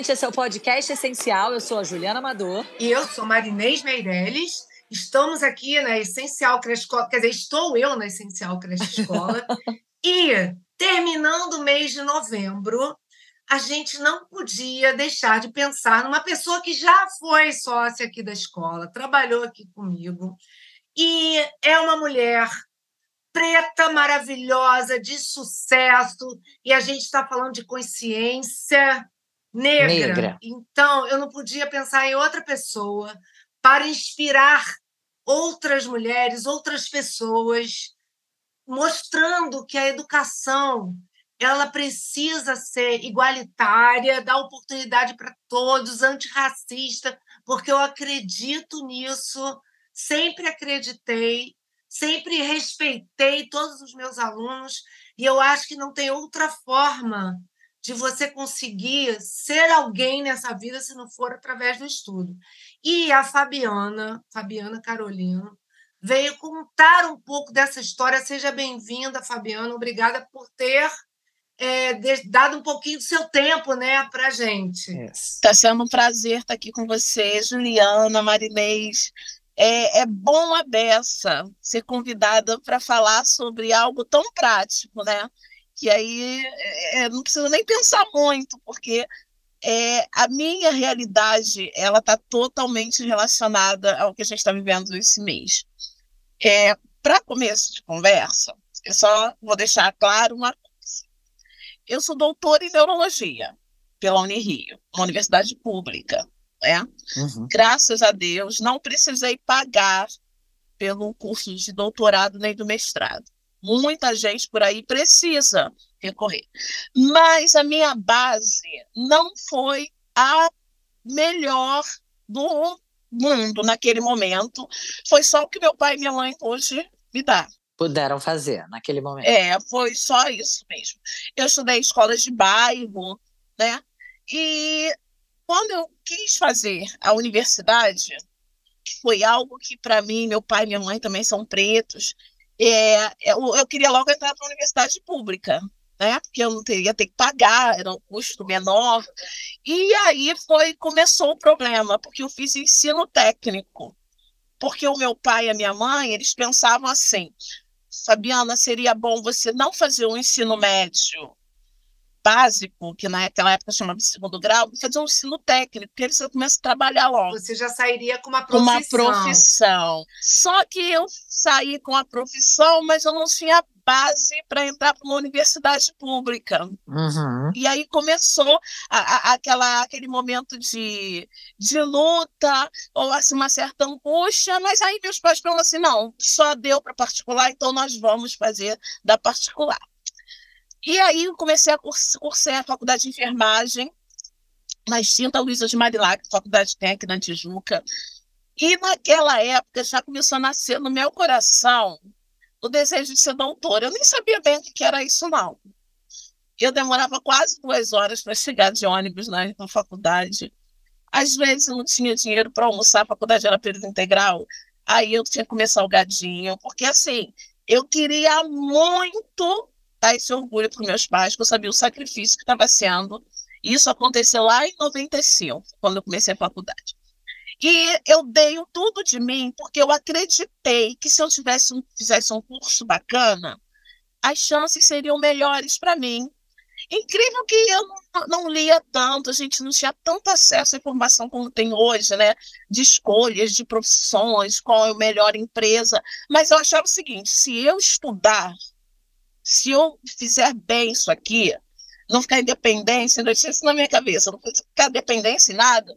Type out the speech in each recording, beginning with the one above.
gente, esse é o podcast essencial. Eu sou a Juliana Amador. E eu sou Marinês Meirelles. Estamos aqui na Essencial Creche Escola, quer dizer, estou eu na Essencial Creche Escola. e terminando o mês de novembro, a gente não podia deixar de pensar numa pessoa que já foi sócia aqui da escola, trabalhou aqui comigo, e é uma mulher preta, maravilhosa, de sucesso, e a gente está falando de consciência negra. negra. Então, eu não podia pensar em outra pessoa para inspirar outras mulheres, outras pessoas, mostrando que a educação ela precisa ser igualitária, dar oportunidade para todos, antirracista, porque eu acredito nisso, sempre acreditei sempre respeitei todos os meus alunos e eu acho que não tem outra forma de você conseguir ser alguém nessa vida se não for através do estudo. E a Fabiana, Fabiana Carolina, veio contar um pouco dessa história. Seja bem-vinda, Fabiana. Obrigada por ter é, dado um pouquinho do seu tempo né, para gente. Está sendo um prazer estar aqui com você, Juliana, Marinês é, é bom a beça ser convidada para falar sobre algo tão prático, né? Que aí é, não precisa nem pensar muito, porque é, a minha realidade ela está totalmente relacionada ao que a gente está vivendo esse mês. É, para começo de conversa, eu só vou deixar claro uma coisa. Eu sou doutora em neurologia pela Unirio, uma universidade pública né? Uhum. Graças a Deus, não precisei pagar pelo curso de doutorado nem do mestrado. Muita gente por aí precisa recorrer. Mas a minha base não foi a melhor do mundo naquele momento. Foi só o que meu pai e minha mãe hoje me dão. Puderam fazer naquele momento. É, foi só isso mesmo. Eu estudei escolas de bairro, né? E quando eu quis fazer a universidade, foi algo que, para mim, meu pai e minha mãe também são pretos, é, eu, eu queria logo entrar para a universidade pública, né? Porque eu não teria ter que pagar, era um custo menor. E aí foi começou o problema, porque eu fiz ensino técnico. Porque o meu pai e a minha mãe, eles pensavam assim: Fabiana, seria bom você não fazer o ensino médio básico, que naquela época chamava de segundo grau, fazer um ensino técnico, que você começa a trabalhar logo. Você já sairia com uma profissão. Com uma profissão. Só que eu saí com a profissão, mas eu não tinha base para entrar para uma universidade pública. Uhum. E aí começou a, a, aquela, aquele momento de, de luta, ou assim, uma certa angústia, mas aí meus pais falaram assim, não, só deu para particular, então nós vamos fazer da particular. E aí eu comecei a cursar a faculdade de enfermagem na extinta Luísa de Marilac, faculdade técnica na Tijuca. E naquela época já começou a nascer no meu coração o desejo de ser doutora. Eu nem sabia bem o que era isso, não. Eu demorava quase duas horas para chegar de ônibus na, na faculdade. Às vezes eu não tinha dinheiro para almoçar, a faculdade era período integral. Aí eu tinha que comer salgadinho, porque assim, eu queria muito dar esse orgulho para meus pais, que eu sabia o sacrifício que estava sendo. Isso aconteceu lá em 95, quando eu comecei a faculdade. E eu dei tudo de mim porque eu acreditei que se eu tivesse um, fizesse um curso bacana, as chances seriam melhores para mim. Incrível que eu não, não, lia tanto, a gente não tinha tanto acesso à informação como tem hoje, né? De escolhas, de profissões, qual é a melhor empresa. Mas eu achava o seguinte: se eu estudar se eu fizer bem isso aqui, não ficar independência, não isso na minha cabeça, não ficar dependência em nada,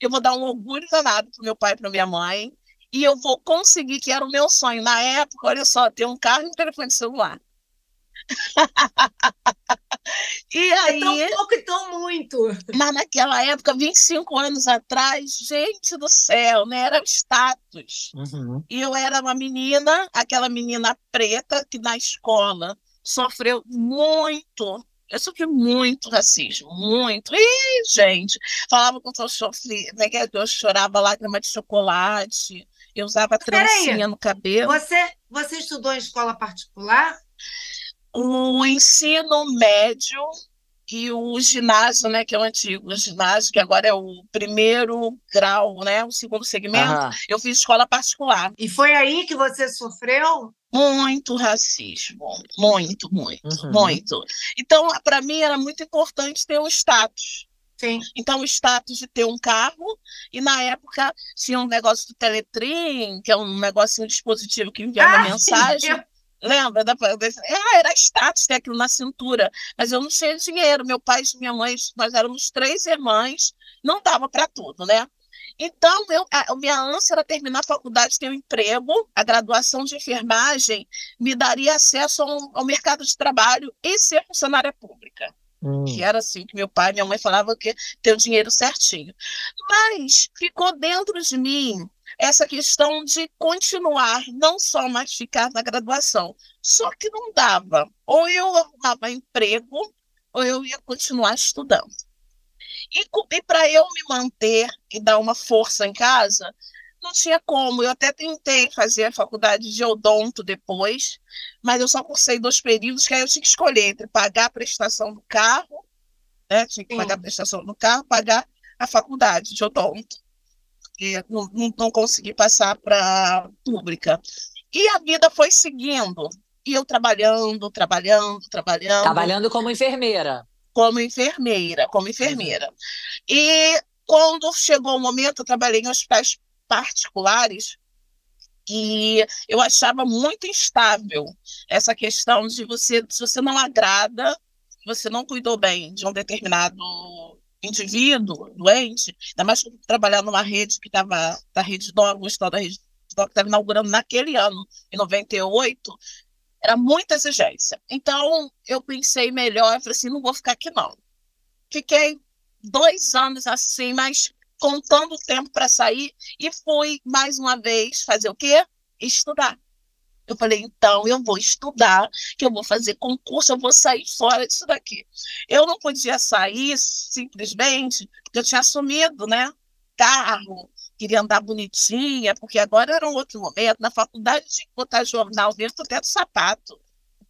eu vou dar um orgulho danado para meu pai e para minha mãe, e eu vou conseguir, que era o meu sonho na época, olha só, ter um carro e um telefone celular. e aí, é tão pouco e tão muito. Mas naquela época, 25 anos atrás, gente do céu, né? Era o status. Uhum. E eu era uma menina, aquela menina preta que na escola sofreu muito. Eu sofri muito racismo, muito. Ih, gente, falava que eu sofri, né, eu chorava lágrima de chocolate, eu usava trancinha no cabelo. Você, você estudou em escola particular? O ensino médio e o ginásio, né, que é o antigo ginásio, que agora é o primeiro grau, né, o segundo segmento, uhum. eu fiz escola particular. E foi aí que você sofreu? Muito racismo, muito, muito, uhum. muito. Então, para mim era muito importante ter um status. Sim. Então, o status de ter um carro, e na época tinha um negócio do Teletrim, que é um negócio, um dispositivo que enviava ah, mensagem. Lembra? Da, ah, era status ter aquilo na cintura, mas eu não tinha dinheiro. Meu pai e minha mãe, nós éramos três irmãs, não dava para tudo, né? Então, eu, a, minha ânsia era terminar a faculdade, ter um emprego, a graduação de enfermagem me daria acesso ao, ao mercado de trabalho e ser funcionária pública. Hum. Que era assim que meu pai e minha mãe falavam que ter o dinheiro certinho. Mas ficou dentro de mim essa questão de continuar, não só mais ficar na graduação. Só que não dava. Ou eu arrumava emprego, ou eu ia continuar estudando. E, e para eu me manter e dar uma força em casa, não tinha como. Eu até tentei fazer a faculdade de odonto depois, mas eu só cursei dois períodos, que aí eu tinha que escolher entre pagar a prestação do carro, né? Tinha que pagar a prestação do carro, pagar a faculdade de odonto não, não, não consegui passar para pública. E a vida foi seguindo. E eu trabalhando, trabalhando, trabalhando. Trabalhando como enfermeira. Como enfermeira, como enfermeira. E quando chegou o momento, eu trabalhei em hospitais particulares e eu achava muito instável essa questão de você, se você não agrada, você não cuidou bem de um determinado indivíduo doente, ainda mais trabalhar numa rede que estava, da rede DOC, o estado da rede DOC que estava inaugurando naquele ano, em 98, era muita exigência. Então, eu pensei melhor, eu falei assim, não vou ficar aqui não. Fiquei dois anos assim, mas contando o tempo para sair, e fui mais uma vez fazer o quê? Estudar. Eu falei, então eu vou estudar, que eu vou fazer concurso, eu vou sair fora disso daqui. Eu não podia sair simplesmente porque eu tinha assumido, né? Carro, queria andar bonitinha, porque agora era um outro momento. Na faculdade tinha que botar jornal dentro até do sapato,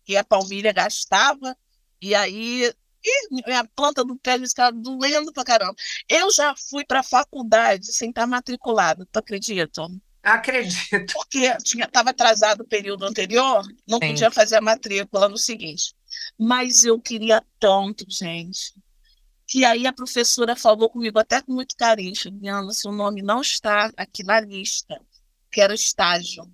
que a palmilha gastava, e aí e minha planta do pé estava doendo pra caramba. Eu já fui para a faculdade sem estar matriculada, tu acredita? Acredito. Porque estava atrasado o período anterior, não Sim. podia fazer a matrícula no seguinte. Mas eu queria tanto, gente. Que aí a professora falou comigo, até com muito carinho, Juliana, seu nome não está aqui na lista, que era estágio.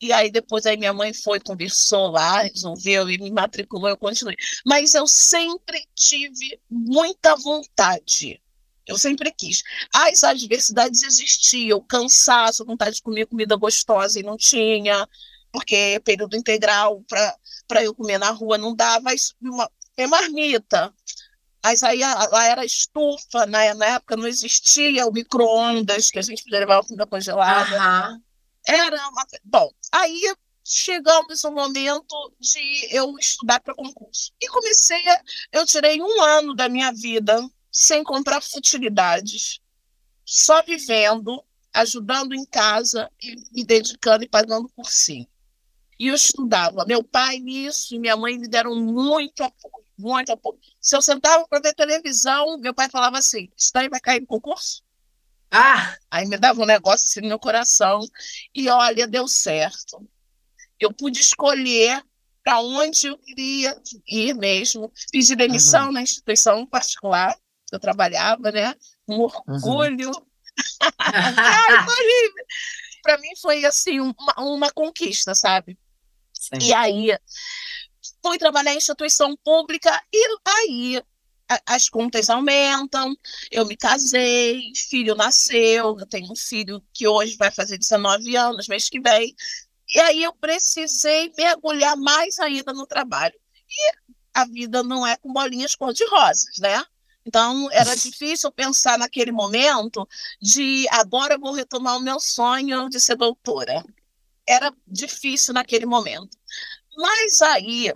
E aí depois aí minha mãe foi, conversou lá, resolveu e me matriculou, eu continuei. Mas eu sempre tive muita vontade eu sempre quis. As adversidades existiam, cansaço, vontade de comer comida gostosa e não tinha, porque período integral para eu comer na rua não dava, uma, é marmita. Mas aí lá era estufa, né? na época não existia o micro-ondas, que a gente podia levar a comida congelada. Uhum. Era uma... Bom, aí chegamos no momento de eu estudar para concurso. E comecei, a... eu tirei um ano da minha vida sem comprar futilidades, só vivendo, ajudando em casa e me dedicando e pagando por si. E eu estudava. Meu pai nisso e minha mãe me deram muito apoio, muito apoio. Se eu sentava para ver televisão, meu pai falava assim: Isso daí vai cair no concurso? Ah! Aí me dava um negócio assim no meu coração. E olha, deu certo. Eu pude escolher para onde eu queria ir mesmo. Pedi demissão uhum. na instituição particular eu trabalhava, né? Um orgulho. Uhum. Para mim foi assim uma, uma conquista, sabe? Sim. E aí fui trabalhar em instituição pública e aí as contas aumentam, eu me casei, filho nasceu, eu tenho um filho que hoje vai fazer 19 anos, mês que vem, e aí eu precisei mergulhar mais ainda no trabalho. E a vida não é com bolinhas cor-de-rosas, né? Então, era difícil pensar naquele momento de agora eu vou retomar o meu sonho de ser doutora. Era difícil naquele momento. Mas aí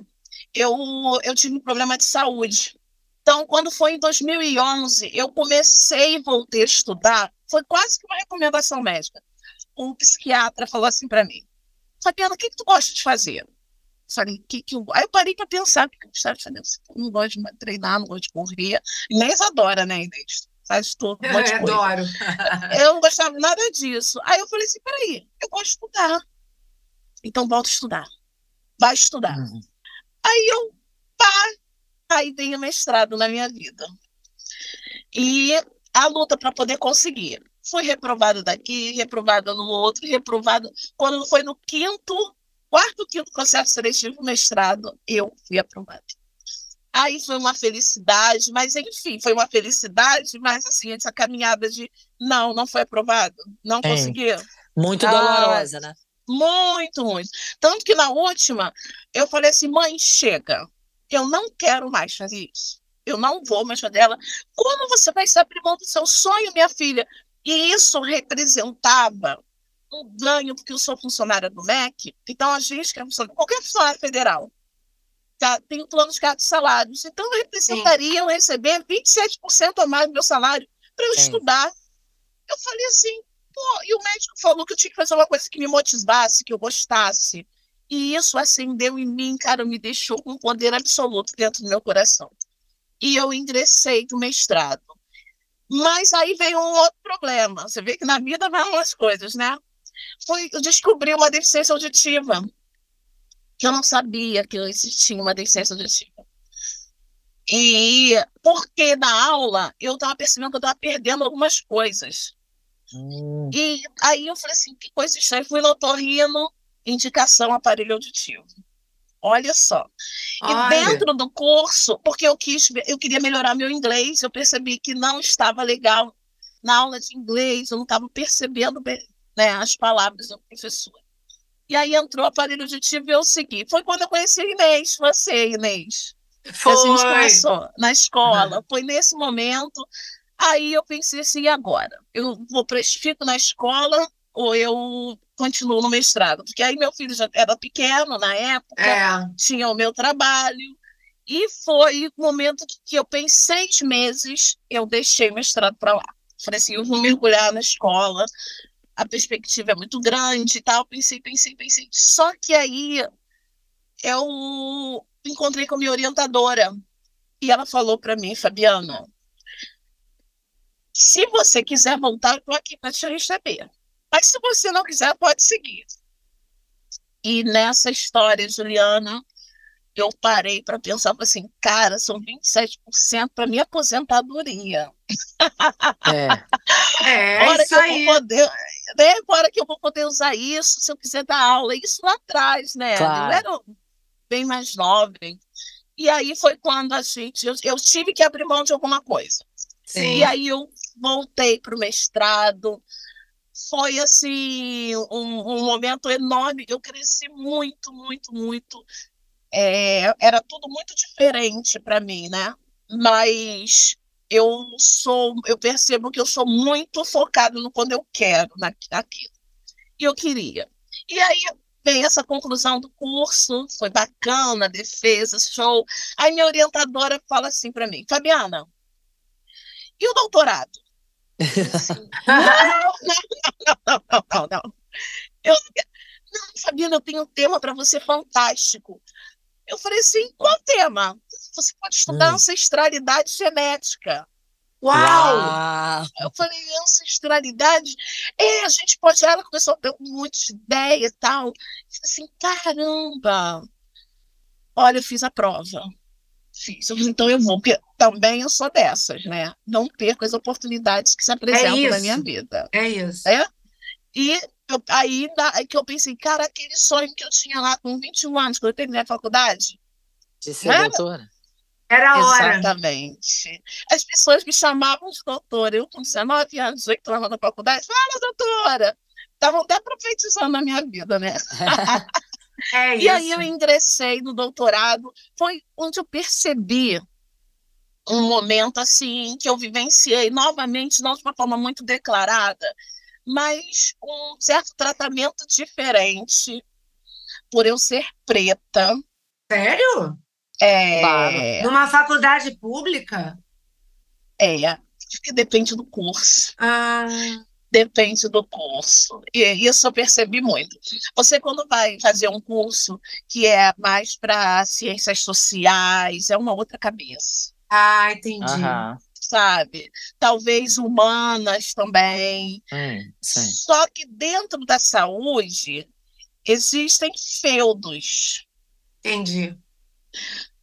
eu, eu tive um problema de saúde. Então, quando foi em 2011, eu comecei e voltei a estudar. Foi quase que uma recomendação médica. Um psiquiatra falou assim para mim: Fabiana, o que, que tu gosta de fazer? Falei, que que eu... Aí eu parei para pensar, porque eu falei, eu não gosto de treinar, não gosto de correr. Inês adora, né, Inês? Faz tudo. Um eu adoro. eu não gostava nada disso. Aí eu falei assim: peraí, eu gosto de estudar. Então volta a estudar. Vai estudar. Uhum. Aí eu, pá, aí tenho mestrado na minha vida. E a luta para poder conseguir. Fui reprovada daqui, reprovada no outro, reprovada. Quando foi no quinto, quarto, quinto processo seletivo, mestrado, eu fui aprovada. Aí foi uma felicidade, mas enfim, foi uma felicidade, mas assim, essa caminhada de não, não foi aprovado, não é. conseguiu. Muito ah, dolorosa, né? Muito, muito. Tanto que na última, eu falei assim, mãe, chega, eu não quero mais fazer isso. Eu não vou mais fazer ela. Como você vai se abrir mão do seu sonho, minha filha? E isso representava um ganho, porque eu sou funcionária do MEC, então a gente que é funcionária, qualquer funcionário federal, tá, tem o plano de de salários, então representaria eu receber 27% a mais do meu salário para eu Sim. estudar. Eu falei assim, pô, e o médico falou que eu tinha que fazer uma coisa que me motivasse, que eu gostasse. E isso acendeu em mim, cara, me deixou com um poder absoluto dentro do meu coração. E eu ingressei no mestrado. Mas aí veio um outro problema. Você vê que na vida vai umas coisas, né? Foi, eu descobri uma deficiência auditiva, que eu não sabia que existia uma deficiência auditiva. E porque na aula eu estava percebendo que eu estava perdendo algumas coisas. Hum. E aí eu falei assim, que coisa estranha. Fui no otorrino, indicação aparelho auditivo. Olha só. E dentro do curso, porque eu quis, eu queria melhorar meu inglês, eu percebi que não estava legal na aula de inglês, eu não estava percebendo né, as palavras do professor. E aí entrou o aparelho auditivo e eu segui. Foi quando eu conheci a Inês, você, Inês. Foi. A gente começou na escola. Uhum. Foi nesse momento. Aí eu pensei assim, agora? Eu vou fico na escola ou eu continuo no mestrado? Porque aí meu filho já era pequeno na época, é. tinha o meu trabalho. E foi o momento que eu pensei seis meses, eu deixei o mestrado para lá. Falei assim, eu vou mergulhar na escola, a perspectiva é muito grande e tal. Pensei, pensei, pensei. Só que aí eu encontrei com a minha orientadora e ela falou para mim, Fabiana, se você quiser voltar, estou aqui para te receber. Mas se você não quiser, pode seguir. E nessa história, Juliana, eu parei para pensar assim, cara, são 27% para minha aposentadoria. É, é hora isso aí. Poder, né, hora que eu vou poder usar isso, se eu quiser dar aula, isso lá atrás, né? Claro. Eu era bem mais jovem. E aí foi quando a gente, eu, eu tive que abrir mão de alguma coisa. Sim. E aí eu voltei para o mestrado, foi assim um, um, momento enorme. Eu cresci muito, muito, muito é, era tudo muito diferente para mim, né? Mas eu sou, eu percebo que eu sou muito focado no quando eu quero naquilo. E eu queria. E aí vem essa conclusão do curso, foi bacana, defesa, show. Aí minha orientadora fala assim para mim, Fabiana, e o doutorado? Assim, não, não, não, não, não, não. Eu, não, Fabiana, eu tenho um tema para você fantástico. Eu falei assim: qual tema? Você pode estudar hum. ancestralidade genética. Uau! Uau! Eu falei, ancestralidade? É, a gente pode. Ela começou a ter um monte de ideia e tal. Eu falei assim: caramba! Olha, eu fiz a prova. Fiz. então eu vou, porque também eu sou dessas, né? Não perco as oportunidades que se apresentam é na minha vida. É isso. É? E eu, aí é que eu pensei, cara, aquele sonho que eu tinha lá com 21 anos, quando eu terminei a faculdade. De ser era, doutora. Era a hora. Exatamente. As pessoas me chamavam de doutora. Eu, com 19 anos, 18 anos na faculdade, fala, doutora. Estavam até profetizando na minha vida, né? é e aí eu ingressei no doutorado. Foi onde eu percebi um momento assim que eu vivenciei novamente, não de uma forma muito declarada, mas um certo tratamento diferente por eu ser preta. Sério? É. Numa faculdade pública? É, que depende do curso. Ah. Depende do curso. E isso eu percebi muito. Você, quando vai fazer um curso que é mais para ciências sociais, é uma outra cabeça. Ah, entendi. Aham. Sabe? Talvez humanas também. Hum, sim. Só que dentro da saúde existem feudos. Entendi.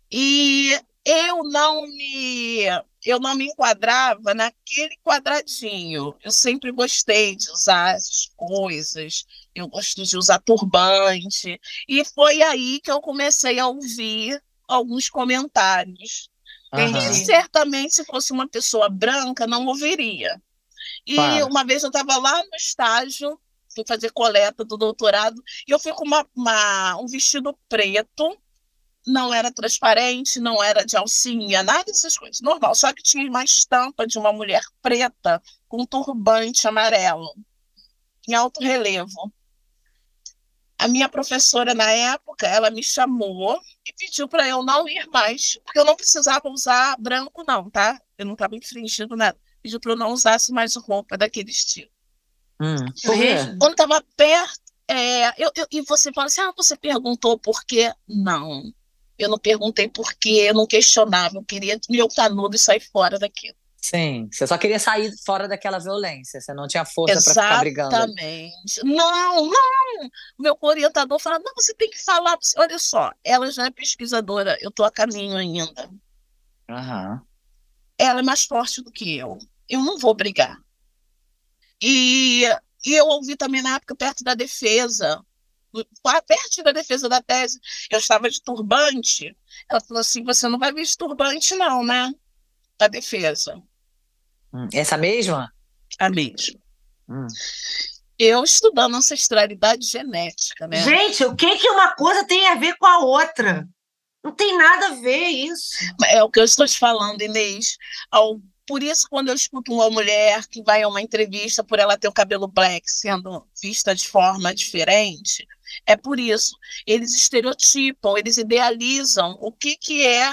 E eu não me eu não me enquadrava naquele quadradinho. Eu sempre gostei de usar essas coisas. Eu gosto de usar turbante. E foi aí que eu comecei a ouvir alguns comentários. Aham. E certamente, se fosse uma pessoa branca, não ouviria. E Claro. uma vez eu estava lá no estágio, fui fazer coleta do doutorado, e eu fui com uma, uma- um vestido preto, não era transparente, não era de alcinha, nada dessas coisas, normal, só que tinha uma estampa de uma mulher preta com um turbante amarelo, em alto relevo. A minha professora, na época, ela me chamou e pediu para eu não ir mais, porque eu não precisava usar branco, não, tá? Eu não estava infringindo nada. Pediu para eu não usasse mais roupa daquele estilo. Hum? Quando estava perto, é, eu, eu- e você fala assim: ah, você perguntou por quê? Não. Eu não perguntei por quê, eu não questionava, eu queria meu canudo e sair fora daquilo. Sim, você só queria sair fora daquela violência, você não tinha força para ficar brigando. Exatamente. Não, não. Meu orientador fala: não, você tem que falar. Olha só, ela já é pesquisadora, eu estou a caminho ainda. Aham. ela é mais forte do que eu. Eu não vou brigar. E, e eu ouvi também na época, perto da defesa, perto da defesa da tese, eu estava de turbante. Ela falou assim: você não vai vir de turbante, não, né? Da defesa, Essa mesma? a mesma. Hum. Eu estudando ancestralidade genética, né? Gente, o que que uma coisa tem a ver com a outra? Não tem nada a ver isso. É o que eu estou te falando, Inês. Ao- Por isso, quando eu escuto uma mulher que vai a uma entrevista por ela ter o cabelo black sendo vista de forma diferente, é por isso. Eles estereotipam, eles idealizam o que, que é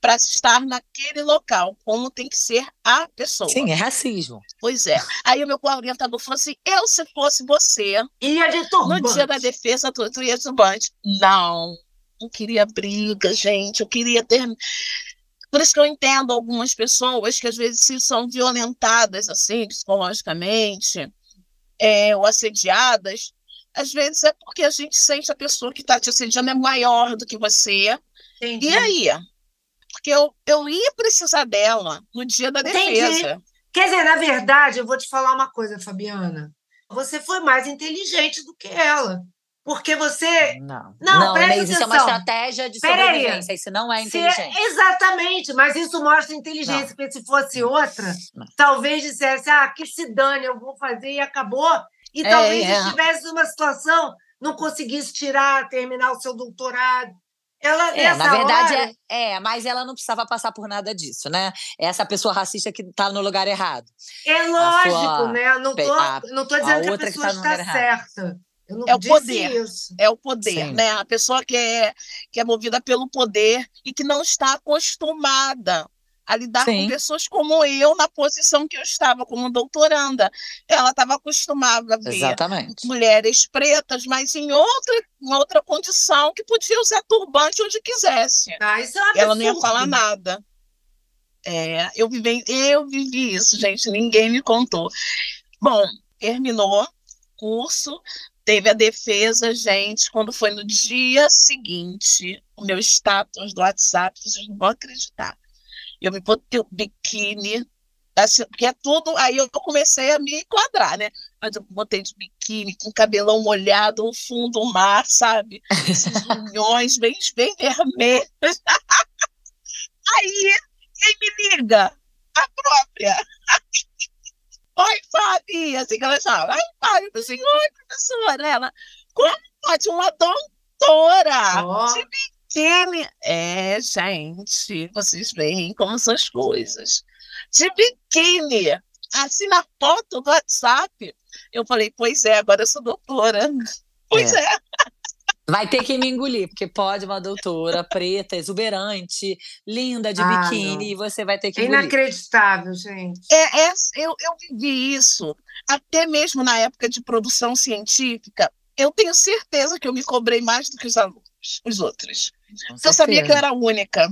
para estar naquele local, como tem que ser a pessoa. Sim, é racismo. Pois é. Aí o meu orientador falou assim: eu, se fosse você, Ia de no turbante. dia da defesa, tu, tu ia turbante. Não, não queria briga, gente. Eu queria ter. Por isso que eu entendo algumas pessoas que às vezes se são violentadas assim, psicologicamente, é, ou assediadas. Às vezes é porque a gente sente a pessoa que está te assediando é maior do que você. Entendi. E aí? Porque eu, eu ia precisar dela no dia da Entendi. defesa. Quer dizer, na verdade, eu vou te falar uma coisa, Fabiana. Você foi mais inteligente do que ela. Porque você. Não. Não, presta Inês, isso é uma atenção. estratégia de Peraí. sobrevivência. Isso não é se- inteligente. exatamente, mas isso mostra inteligência, porque se fosse outra, Não. talvez dissesse, ah, que se dane, eu vou fazer e acabou. E É, talvez é. estivesse numa situação, não conseguisse tirar, terminar o seu doutorado. Ela, É, nessa na verdade, hora, é, é, mas ela não precisava passar por nada disso, né? Essa pessoa racista que tá no lugar errado. É lógico, sua né? Não tô, a- não tô dizendo que a outra que pessoa tá está certa. Eu não É o disse poder. isso. É o poder, Sim. né? A pessoa que é, que é movida pelo poder e que não está acostumada a lidar Sim. com pessoas como eu, na posição que eu estava como doutoranda. Ela estava acostumada a ver Exatamente. mulheres pretas, mas em outra, em outra condição, que podia usar turbante onde quisesse. Ah, isso é um Ela não ia falar nada. É, eu, vivi, eu vivi isso, gente, ninguém me contou. Bom, terminou o curso, teve a defesa, gente, quando foi no dia seguinte, o meu status do WhatsApp, vocês não vão acreditar. Eu me botei o biquíni, assim, porque é tudo, aí eu comecei a me enquadrar, né? Mas eu botei de biquíni, com cabelão molhado, o fundo do mar, sabe? Esses unhões bem, bem vermelhos. Aí, quem me liga? A própria. Oi, Fabi. Assim que ela chama. Oi, falei assim, oi, professora. Ela, como pode uma doutora? Ó. De biquíni. É, gente, vocês veem como são as coisas. De biquíni. Assim, na foto do WhatsApp. Eu falei, pois é, agora eu sou doutora. Pois é. Vai ter que me engolir, porque pode uma doutora preta, exuberante, linda, de ah, biquíni, não. e você vai ter que é engolir. Inacreditável, gente. É, é, eu, eu vivi isso, até mesmo na época de produção científica. Eu tenho certeza que eu me cobrei mais do que os alunos, os outros. eu sabia que eu era única.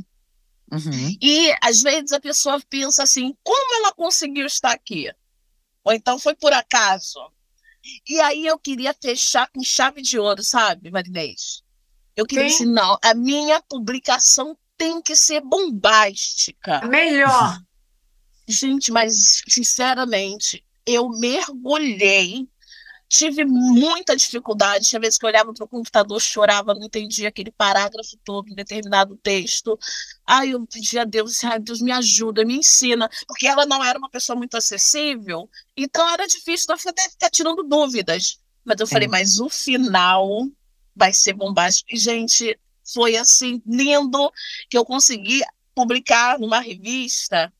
Uhum. E, às vezes, a pessoa pensa assim, como ela conseguiu estar aqui? Ou então foi por acaso? E aí eu queria fechar com chave de ouro, sabe, Marinês? Eu queria Sim. dizer, não, a minha publicação tem que ser bombástica. Melhor. Gente, mas sinceramente, eu mergulhei Tive muita dificuldade. Tinha vezes que eu olhava para o computador, chorava, não entendia aquele parágrafo todo, em determinado texto. Aí eu pedia a Deus, ai, Deus me ajuda, me ensina, porque ela não era uma pessoa muito acessível, então era difícil, eu ficar tirando dúvidas. Mas eu falei, mas o final vai ser bombástico. E, gente, foi assim, lindo, que eu consegui publicar numa revista,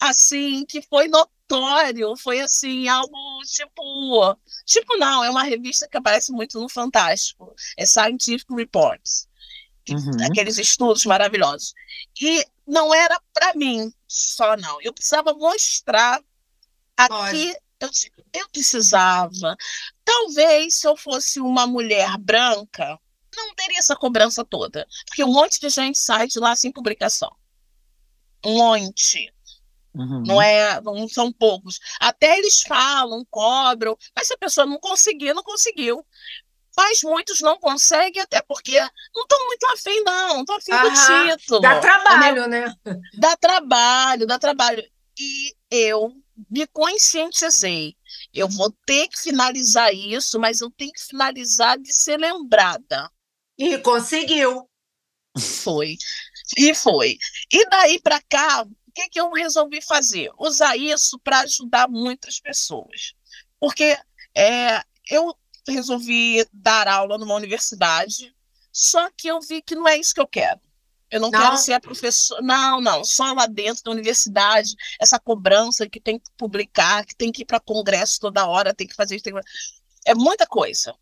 assim, que foi no aleatório, foi assim, algo tipo. Tipo, não, é uma revista que aparece muito no Fantástico. É Scientific Reports. Uhum. Aqueles estudos maravilhosos. E não era para mim só, não. Eu precisava mostrar aqui. Eu, eu precisava. Talvez se eu fosse uma mulher branca, não teria essa cobrança toda. Porque um monte de gente sai de lá sem publicação. Um monte. Uhum. Não, é, não são poucos. Até eles falam, cobram, mas se a pessoa não conseguir, não conseguiu. Mas muitos não conseguem, até porque não estão muito afim, não, não estão afim Aham. do título. Dá trabalho, né? Dá trabalho, dá trabalho. E eu me conscientizei. Eu vou ter que finalizar isso, mas eu tenho que finalizar de ser lembrada. E conseguiu. Foi. E foi. E daí para cá, que, que eu resolvi fazer? Usar isso para ajudar muitas pessoas. Porque é, eu resolvi dar aula numa universidade, só que eu vi que não é isso que eu quero. Eu não, não, quero ser a professora. Não, não, só lá dentro da universidade, essa cobrança que tem que publicar, que tem que ir para congresso toda hora, tem que fazer isso. Que... É muita coisa.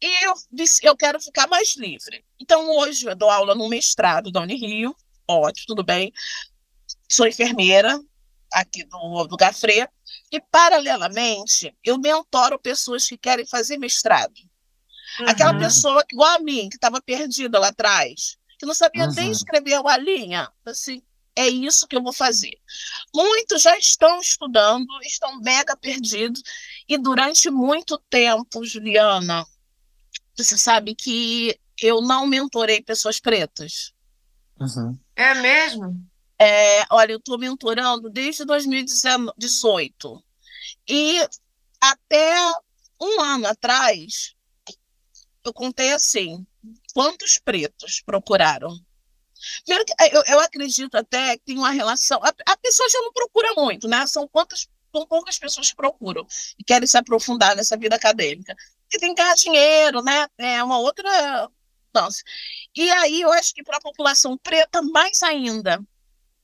E eu disse, eu quero ficar mais livre. Então, hoje eu dou aula no mestrado da Unirio, ótimo, tudo bem sou enfermeira aqui do, do Gafre, e, paralelamente, eu mentoro pessoas que querem fazer mestrado. Uhum. Aquela pessoa, igual a mim, que estava perdida lá atrás, que não sabia uhum. nem escrever uma linha, assim, é isso que eu vou fazer. Muitos já estão estudando, estão mega perdidos, e durante muito tempo, Juliana, você sabe que eu não mentorei pessoas pretas. Uhum. É mesmo? É, olha, eu estou mentorando desde 2018. E até um ano atrás, eu contei assim: quantos pretos procuraram? Eu, eu acredito até que tem uma relação. A, a, pessoa já não procura muito, né? São quantas poucas pessoas que procuram e querem se aprofundar nessa vida acadêmica. E tem que ganhar dinheiro, né? É uma outra. Nossa. E aí eu acho que para a população preta, mais ainda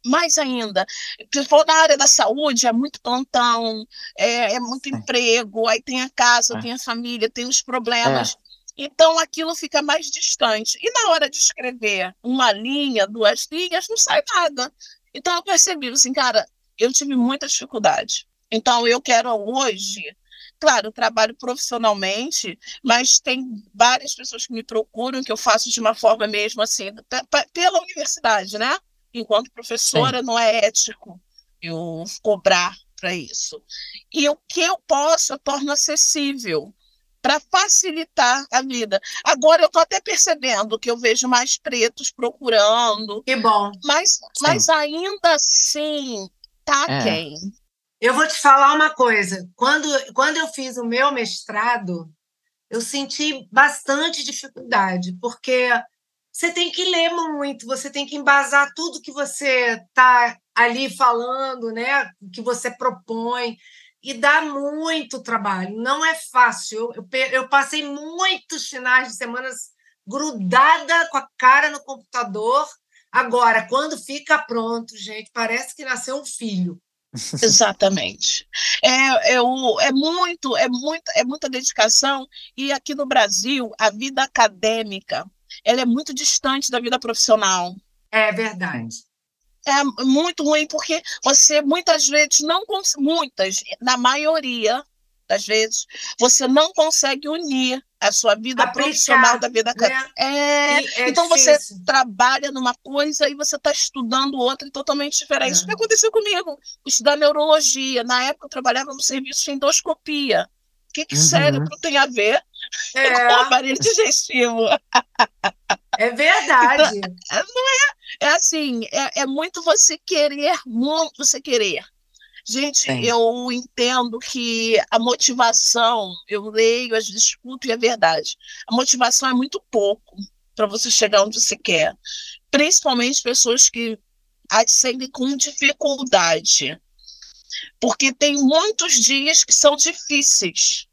mais ainda. Se for na área da saúde, é muito plantão, é, é muito emprego, aí tem a casa, é. tem a família, tem os problemas. É. Então aquilo fica mais distante. E na hora de escrever uma linha, duas linhas, não sai nada. Então eu percebi assim, cara, eu tive muita dificuldade. Então eu quero hoje, claro, eu trabalho profissionalmente, mas tem várias pessoas que me procuram, que eu faço de uma forma mesmo assim, pela universidade, né? Enquanto professora, Sim. não é ético eu cobrar para isso. E o que eu posso, eu torno acessível para facilitar a vida. Agora eu estou até percebendo que eu vejo mais pretos procurando. Que bom. Mas, mas ainda assim, tá é. quem? Eu vou te falar uma coisa. Quando, quando eu fiz o meu mestrado, eu senti bastante dificuldade, porque você tem que ler muito, você tem que embasar tudo que você está ali falando, né? que você propõe, e dá muito trabalho. Não é fácil. Eu, eu, passei muitos finais de semanas grudada com a cara no computador. Agora, quando fica pronto, gente, parece que nasceu um filho. Exatamente. É, é, o, é muito, é muito, é muita dedicação e aqui no Brasil a vida acadêmica ela é muito distante da vida profissional. É verdade. É muito ruim porque você muitas vezes não muitas, na maioria das vezes, você não consegue unir a sua vida Aplicar, profissional da vida. Né? É, é, então difícil. você trabalha numa coisa e você está estudando outra totalmente diferente. É. O que aconteceu comigo? Estudar neurologia. Na época eu trabalhava no serviço de endoscopia. O que, que uhum. cérebro tem a ver é. com o aparelho digestivo? É verdade. Então, não é, é assim, é, é muito você querer, muito você querer. Gente, Sim. eu entendo que a motivação, eu leio, às vezes escuto e é verdade. A motivação é muito pouco para você chegar onde você quer. Principalmente pessoas que seguem com dificuldade. Porque tem muitos dias que são difíceis.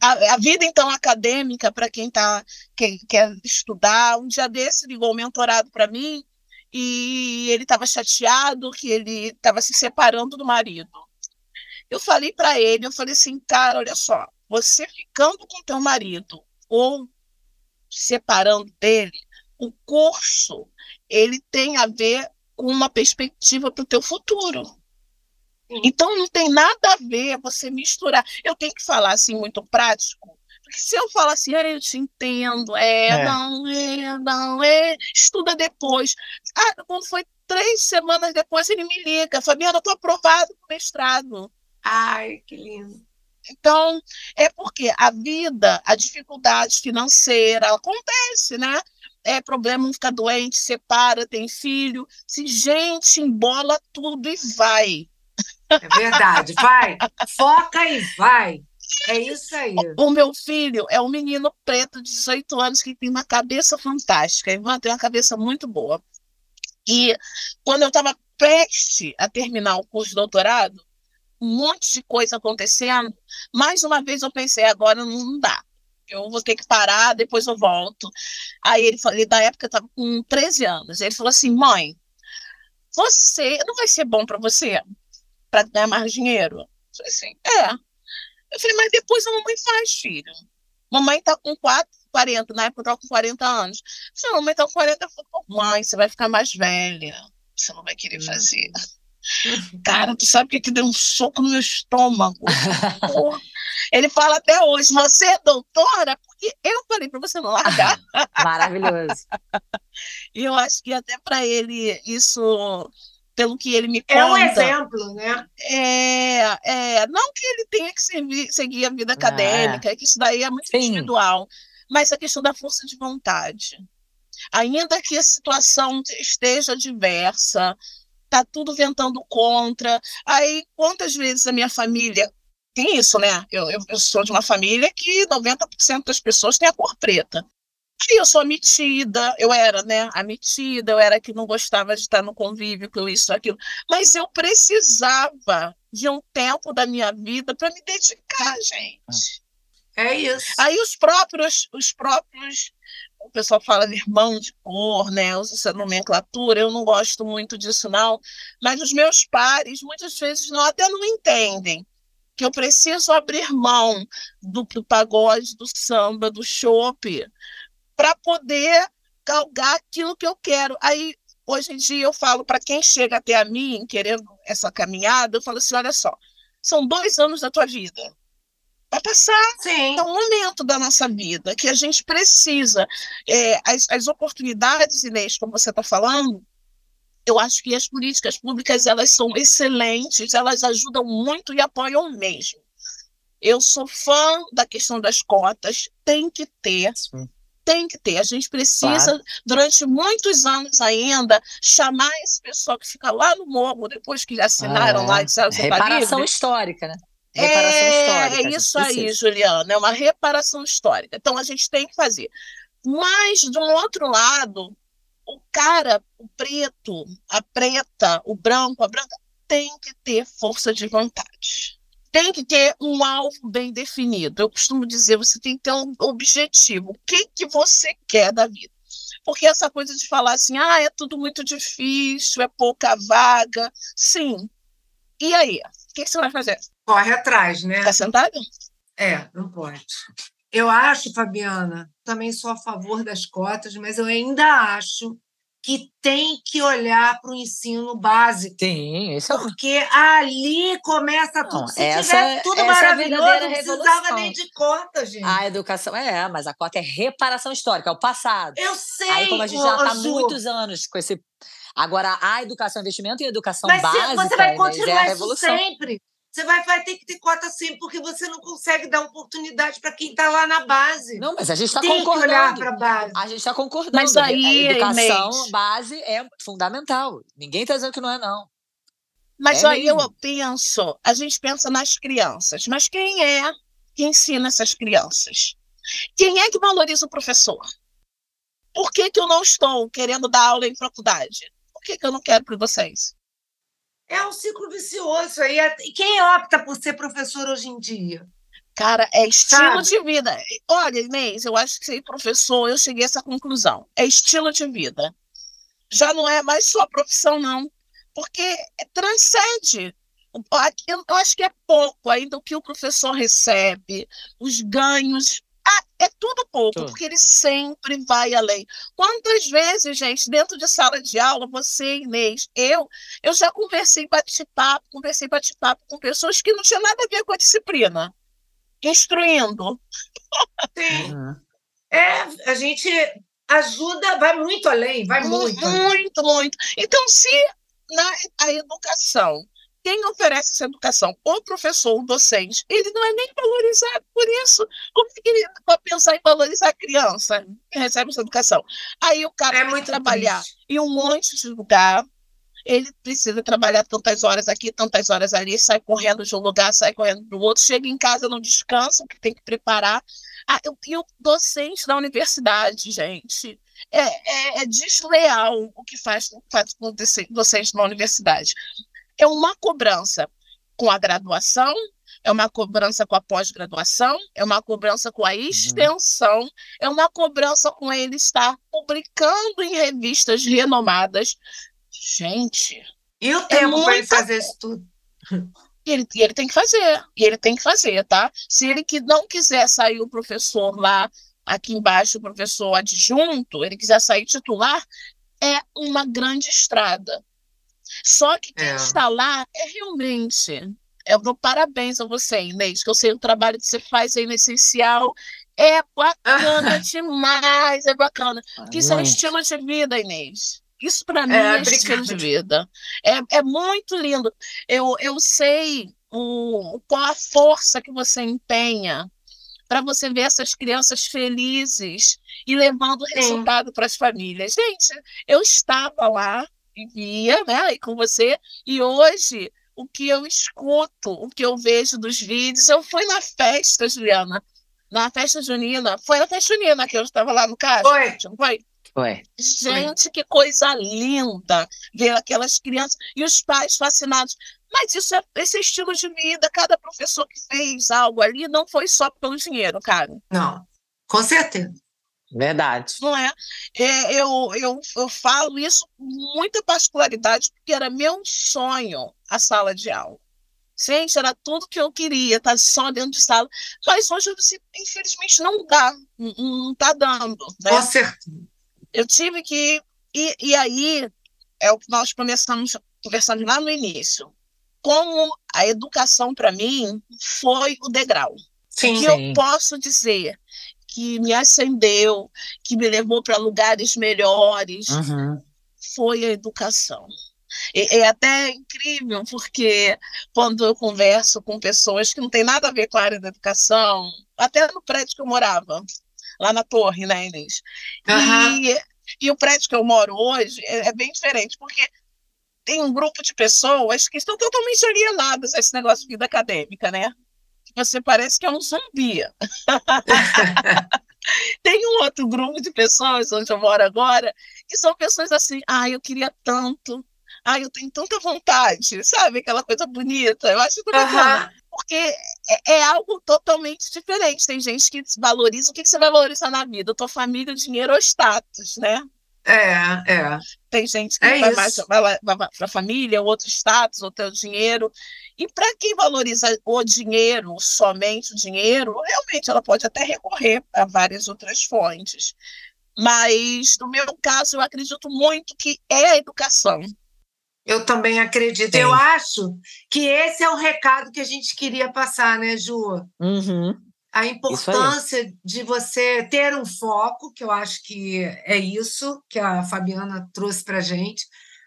A, a, vida, então, acadêmica, para quem tá, quem quer estudar, um dia desse ligou um mentorado para mim e ele estava chateado que ele estava se separando do marido. Eu falei para ele, eu falei assim, cara, olha só, você ficando com teu marido ou separando dele, o curso ele tem a ver com uma perspectiva para o teu futuro. Então não tem nada a ver você misturar. Eu tenho que falar assim muito prático, se eu falo assim, eu te entendo, é, é, não, é, não, é, estuda depois. Ah, quando foi três semanas depois, ele me liga, Fabiana, eu estou aprovado para o mestrado. Ai, que lindo. Então, é porque a vida, a dificuldade financeira, acontece, né? É problema, ficar doente, separa, tem filho. Se gente embola tudo e vai. É verdade, vai. Foca e vai. É isso aí. O meu filho é um menino preto de 18 anos que tem uma cabeça fantástica. Ivan tem uma cabeça muito boa. E quando eu estava prestes a terminar o curso de doutorado, um monte de coisa acontecendo. Mais uma vez eu pensei, agora não dá. Eu vou ter que parar, depois eu volto. Aí ele falou, da época eu estava com 13 anos. Ele falou assim: mãe, você não vai ser bom para você para ganhar mais dinheiro? Eu falei assim: é. Eu falei, mas depois a mamãe faz, filho. Mamãe tá com 4, 40, na época eu tava com 40 anos. Eu falei, mamãe tá com 40, eu falei, mãe, você vai ficar mais velha. Você não vai querer fazer. Cara, tu sabe o que, que deu um soco no meu estômago? Ele fala até hoje, você é doutora? Porque eu falei para você não largar. Maravilhoso. e eu acho que até para ele isso pelo que ele me conta. É um exemplo, né? É, é, não que ele tenha que seguir, seguir a vida acadêmica, é. que isso daí é muito Sim. individual, mas a questão da força de vontade. Ainda que a situação esteja diversa, tá tudo ventando contra. Aí, quantas vezes a minha família tem isso, né? Eu, eu, eu sou de uma família que 90% das pessoas têm a cor preta. E eu sou metida, eu era, né, a metida, eu era que não gostava de estar no convívio com isso, aquilo. Mas eu precisava de um tempo da minha vida para me dedicar, gente. É isso. Aí os próprios, os próprios, o pessoal fala de irmão de cor, né? Usa essa nomenclatura, eu não gosto muito disso, não. Mas os meus pares, muitas vezes, não, até não entendem que eu preciso abrir mão do, do pagode, do samba, do chope, para poder galgar aquilo que eu quero. Aí, hoje em dia, eu falo para quem chega até a mim querendo essa caminhada, eu falo assim: olha só, são dois anos da tua vida. Vai passar. Sim. É um momento da nossa vida que a gente precisa. É, as, as oportunidades, Inês, como você está falando, eu acho que as políticas públicas elas são excelentes, elas ajudam muito e apoiam mesmo. Eu sou fã da questão das cotas, tem que ter. Sim tem que ter. A gente precisa, claro. durante muitos anos ainda, chamar esse pessoal que fica lá no morro, depois que assinaram ah, é. lá e disseram que Reparação histórica, né? Reparação é, histórica. É isso aí, Juliana, é uma reparação histórica. Então a gente tem que fazer. Mas, de um outro lado, o cara, o preto, a preta, o branco, a branca, tem que ter força de vontade tem que ter um alvo bem definido. Eu costumo dizer, você tem que ter um objetivo. O que, que você quer da vida? Porque essa coisa de falar assim, ah, é tudo muito difícil, é pouca vaga. Sim, E aí? O que, que você vai fazer? Corre atrás, né? Tá sentado? É, não pode. Eu acho, Fabiana, também sou a favor das cotas, mas eu ainda acho que tem que olhar para o ensino básico. Sim, isso é Porque ali começa tudo. Não, Se essa, tivesse tudo é maravilhoso, não precisava nem de cota, gente. A educação, é, mas a cota é reparação histórica, é o passado. Eu sei. Aí, como a gente já está há muitos anos com esse. Agora, a educação, investimento em educação mas básica. Você vai continuar é a revolução. isso sempre. Você vai, vai ter que ter cota sempre, porque você não consegue dar oportunidade para quem está lá na base. Não, mas a gente está concordando. Que olhar para base. A gente está concordando. Mas aí, a educação Inês. base é fundamental. Ninguém está dizendo que não é, não. Mas é aí mesmo. eu penso, a gente pensa nas crianças, mas quem é que ensina essas crianças? Quem é que valoriza o professor? Por que, que eu não estou querendo dar aula em faculdade? Por que, que eu não quero para vocês? É um ciclo vicioso. Aí é, quem opta por ser professor hoje em dia? Cara, é estilo Sabe? de vida. Olha, Inês, eu acho que ser professor, eu cheguei a essa conclusão. É estilo de vida. Já não é mais só profissão, não. Porque transcende. Eu acho que é pouco ainda o que o professor recebe, os ganhos é tudo pouco, tudo. porque ele sempre vai além. Quantas vezes, gente, dentro de sala de aula, você, Inês, eu, eu já conversei bate-papo, conversei bate-papo com pessoas que não tinham nada a ver com a disciplina, instruindo. Sim. Uhum. É, a gente ajuda, vai muito além, vai muito. Muito, muito. Então, se na a educação quem oferece essa educação, o professor, o docente, ele não é nem valorizado por isso. Como é que ele vai pensar em valorizar a criança que recebe essa educação? Aí o cara é tem que trabalhar triste. em um monte de lugar, ele precisa trabalhar tantas horas aqui, tantas horas ali, sai correndo de um lugar, sai correndo do outro, chega em casa, não descansa, que tem que preparar. Ah, e o docente da universidade, gente, é, é, é desleal o que faz, faz com o docente na universidade é uma cobrança com a graduação, é uma cobrança com a pós-graduação, é uma cobrança com a uhum. extensão, uhum. é uma cobrança com ele estar publicando em revistas renomadas. Gente. E o é tempo é para ele fazer isso tudo? E ele, ele tem que fazer, e ele tem que fazer, tá? Se ele que não quiser sair o professor lá, aqui embaixo, o professor adjunto, ele quiser sair titular, é uma grande estrada. Só que quem é. está lá é realmente. Eu dou parabéns a você, Inês, que eu sei o trabalho que você faz aí no essencial. É bacana demais, é bacana. Porque isso é estilo de vida, Inês. Isso para mim é, é estilo de vida. É, é muito lindo. Eu, eu sei o, qual a força que você empenha para você ver essas crianças felizes e levando resultado para as famílias. Gente, eu estava lá vivia, né, e com você, e hoje o que eu escuto, o que eu vejo dos vídeos, eu fui na festa, Juliana, na festa junina, foi na festa junina que eu estava lá no caixa, foi. não foi? Foi. Gente, foi. que coisa linda ver aquelas crianças e os pais fascinados. Mas isso é esse estilo de vida. Cada professor que fez algo ali não foi só pelo dinheiro, cara. Não, com certeza. Verdade. Não é? é eu, eu, eu falo isso com muita particularidade, porque era meu sonho a sala de aula. Gente, era tudo que eu queria, estar tá só dentro de sala. Mas hoje, infelizmente, não dá. Não está dando. Né? Com certeza. Eu tive que. E, e aí, é o que nós começamos conversando lá no início. Como a educação, para mim, foi o degrau. Sim, que sim. eu posso dizer que me acendeu, que me levou para lugares melhores, uhum. foi a educação. É, é até incrível, porque quando eu converso com pessoas que não têm nada a ver com a área da educação, até no prédio que eu morava, lá na torre, né, Inês? Uhum. E, e o prédio que eu moro hoje é, é bem diferente, porque tem um grupo de pessoas que estão totalmente alienadas a esse negócio de vida acadêmica, né? Você parece que é um zumbi. Tem um outro grupo de pessoas onde eu moro agora, que são pessoas assim, ah, eu queria tanto, ah, eu tenho tanta vontade, sabe? Aquela coisa bonita. Eu acho tudo bacana. Porque é, é, algo totalmente diferente. Tem gente que valoriza. O que, que você vai valorizar na vida? Tua família, dinheiro ou status, né? É, é. Tem gente que é vai mais para a família, outro status, outro dinheiro. E para quem valoriza o dinheiro, somente o dinheiro, realmente ela pode até recorrer a várias outras fontes. Mas, no meu caso, eu acredito muito que é a educação. Eu também acredito. Sim. Eu acho que esse é o recado que a gente queria passar, né, Ju? Uhum. A importância de você ter um foco, que eu acho que é isso que a Fabiana trouxe para gente.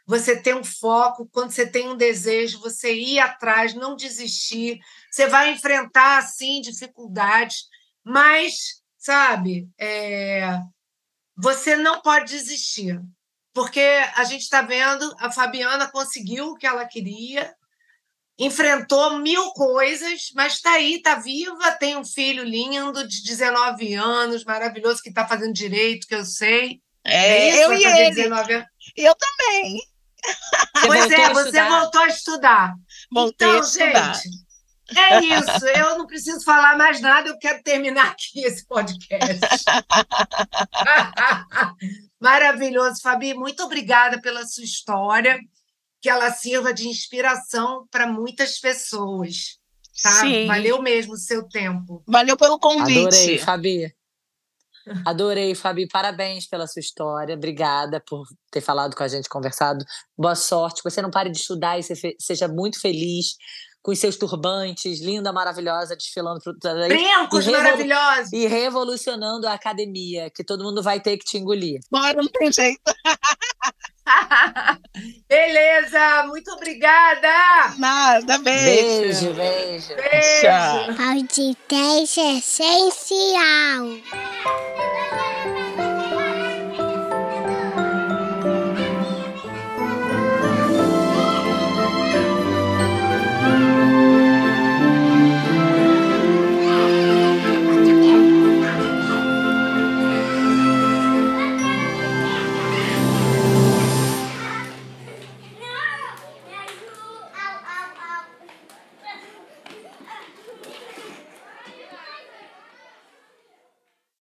Você ter um foco, quando você tem um desejo, você ir atrás, não desistir. Você vai enfrentar, sim, dificuldades, mas, sabe, é... você não pode desistir porque a gente está vendo a Fabiana conseguiu o que ela queria, enfrentou mil coisas, mas está aí, está viva, tem um filho lindo de 19 anos, maravilhoso, que está fazendo direito, que eu sei. É, é isso, eu e ele. 19 anos. Eu também. Pois é, você voltou a estudar. Voltei então, a estudar. gente, é isso. Eu não preciso falar mais nada, eu quero terminar aqui esse podcast. Maravilhoso, Fabi. Muito obrigada pela sua história. Que ela sirva de inspiração para muitas pessoas. Tá? Sim. Valeu mesmo o seu tempo. Valeu pelo convite. Adorei, Fabi. Adorei, Fabi. Parabéns pela sua história. Obrigada por ter falado com a gente, conversado. Boa sorte. Você não pare de estudar e seja muito feliz com os seus turbantes, linda, maravilhosa, desfilando por aí. Brincos e maravilhosos! E revolucionando a academia, que todo mundo vai ter que te engolir. Bora, não tem jeito. Beleza, muito obrigada! Nada, beijo. Beijo, beijo. Beijo. Audiência essencial.